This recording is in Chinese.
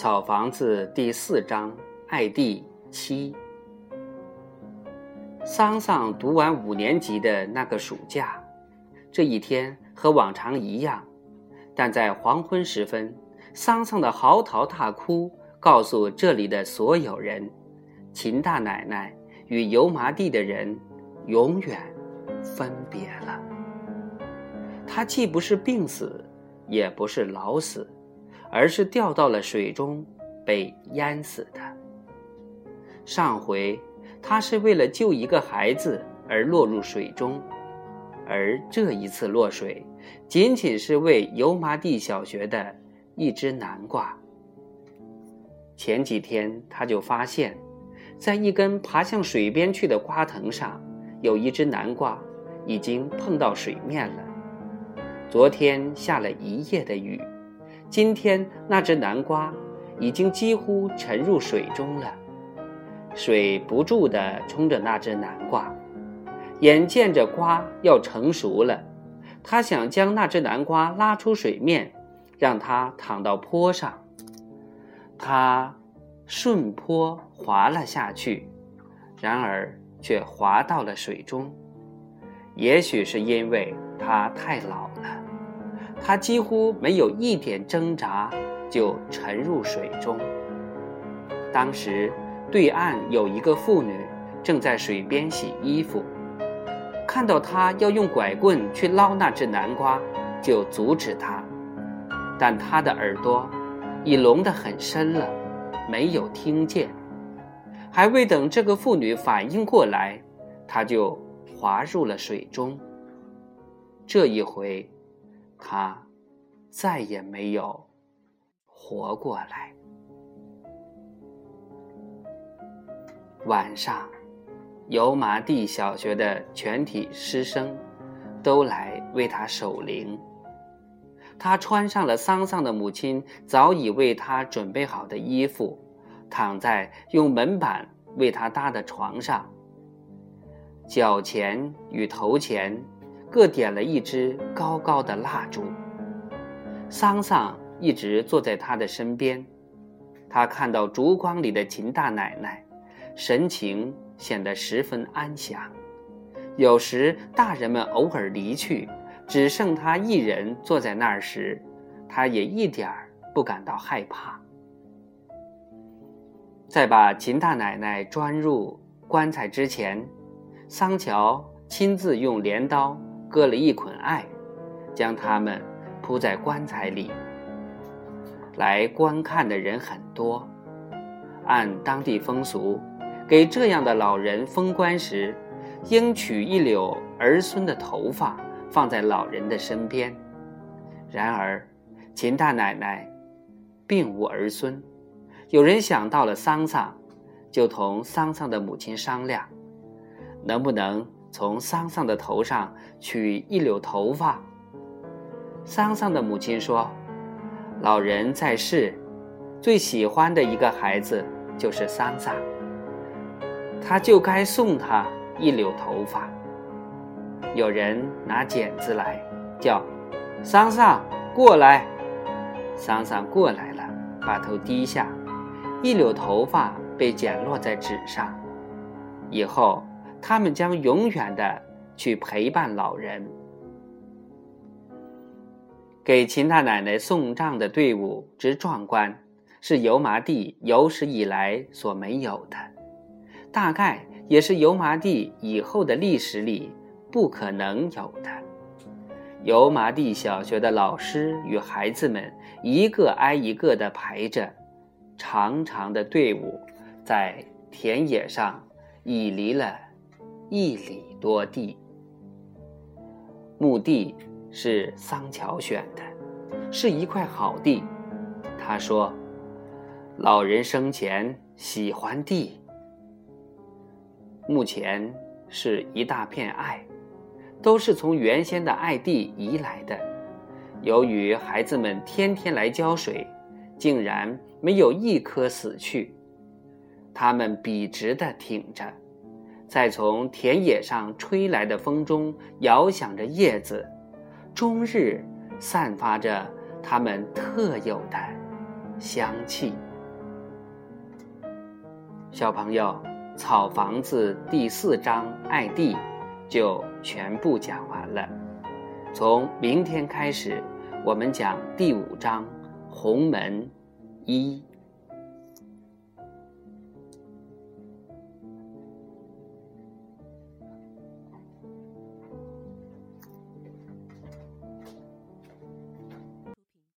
草房子第四章，爱第七。桑桑读完五年级的那个暑假，这一天和往常一样，但在黄昏时分，桑桑的嚎啕大哭告诉这里的所有人，秦大奶奶与油麻地的人永远分别了。她既不是病死，也不是老死。而是掉到了水中，被淹死的。上回他是为了救一个孩子而落入水中，而这一次落水，仅仅是为油麻地小学的一只南瓜。前几天他就发现，在一根爬向水边去的瓜藤上，有一只南瓜已经碰到水面了。昨天下了一夜的雨。今天那只南瓜已经几乎沉入水中了，水不住地冲着那只南瓜，眼见着瓜要成熟了，他想将那只南瓜拉出水面，让它躺到坡上。他顺坡滑了下去，然而却滑到了水中。也许是因为他太老了。他几乎没有一点挣扎，就沉入水中。当时，对岸有一个妇女正在水边洗衣服，看到他要用拐棍去捞那只南瓜，就阻止他。但他的耳朵已聋得很深了，没有听见。还未等这个妇女反应过来，他就滑入了水中。这一回。他再也没有活过来。晚上，油麻地小学的全体师生都来为他守灵。他穿上了桑桑的母亲早已为他准备好的衣服，躺在用门板为他搭的床上，脚前与头前。各点了一支高高的蜡烛。桑桑一直坐在他的身边，他看到烛光里的秦大奶奶，神情显得十分安详。有时大人们偶尔离去，只剩他一人坐在那儿时，他也一点儿不感到害怕。在把秦大奶奶装入棺材之前，桑乔亲自用镰刀。割了一捆艾，将它们铺在棺材里。来观看的人很多。按当地风俗，给这样的老人封棺时，应取一绺儿孙的头发放在老人的身边。然而，秦大奶奶并无儿孙。有人想到了桑桑，就同桑桑的母亲商量，能不能。从桑桑的头上取一绺头发。桑桑的母亲说：“老人在世，最喜欢的一个孩子就是桑桑，他就该送他一绺头发。”有人拿剪子来，叫桑桑过来。桑桑过来了，把头低下，一绺头发被剪落在纸上，以后。他们将永远的去陪伴老人。给秦大奶奶送葬的队伍之壮观，是油麻地有史以来所没有的，大概也是油麻地以后的历史里不可能有的。油麻地小学的老师与孩子们一个挨一个的排着，长长的队伍在田野上已离了。一里多地，墓地是桑乔选的，是一块好地。他说：“老人生前喜欢地。”目前是一大片艾，都是从原先的艾地移来的。由于孩子们天天来浇水，竟然没有一棵死去，它们笔直的挺着。在从田野上吹来的风中摇响着叶子，终日散发着它们特有的香气。小朋友，草房子第四章爱地就全部讲完了。从明天开始，我们讲第五章红门一。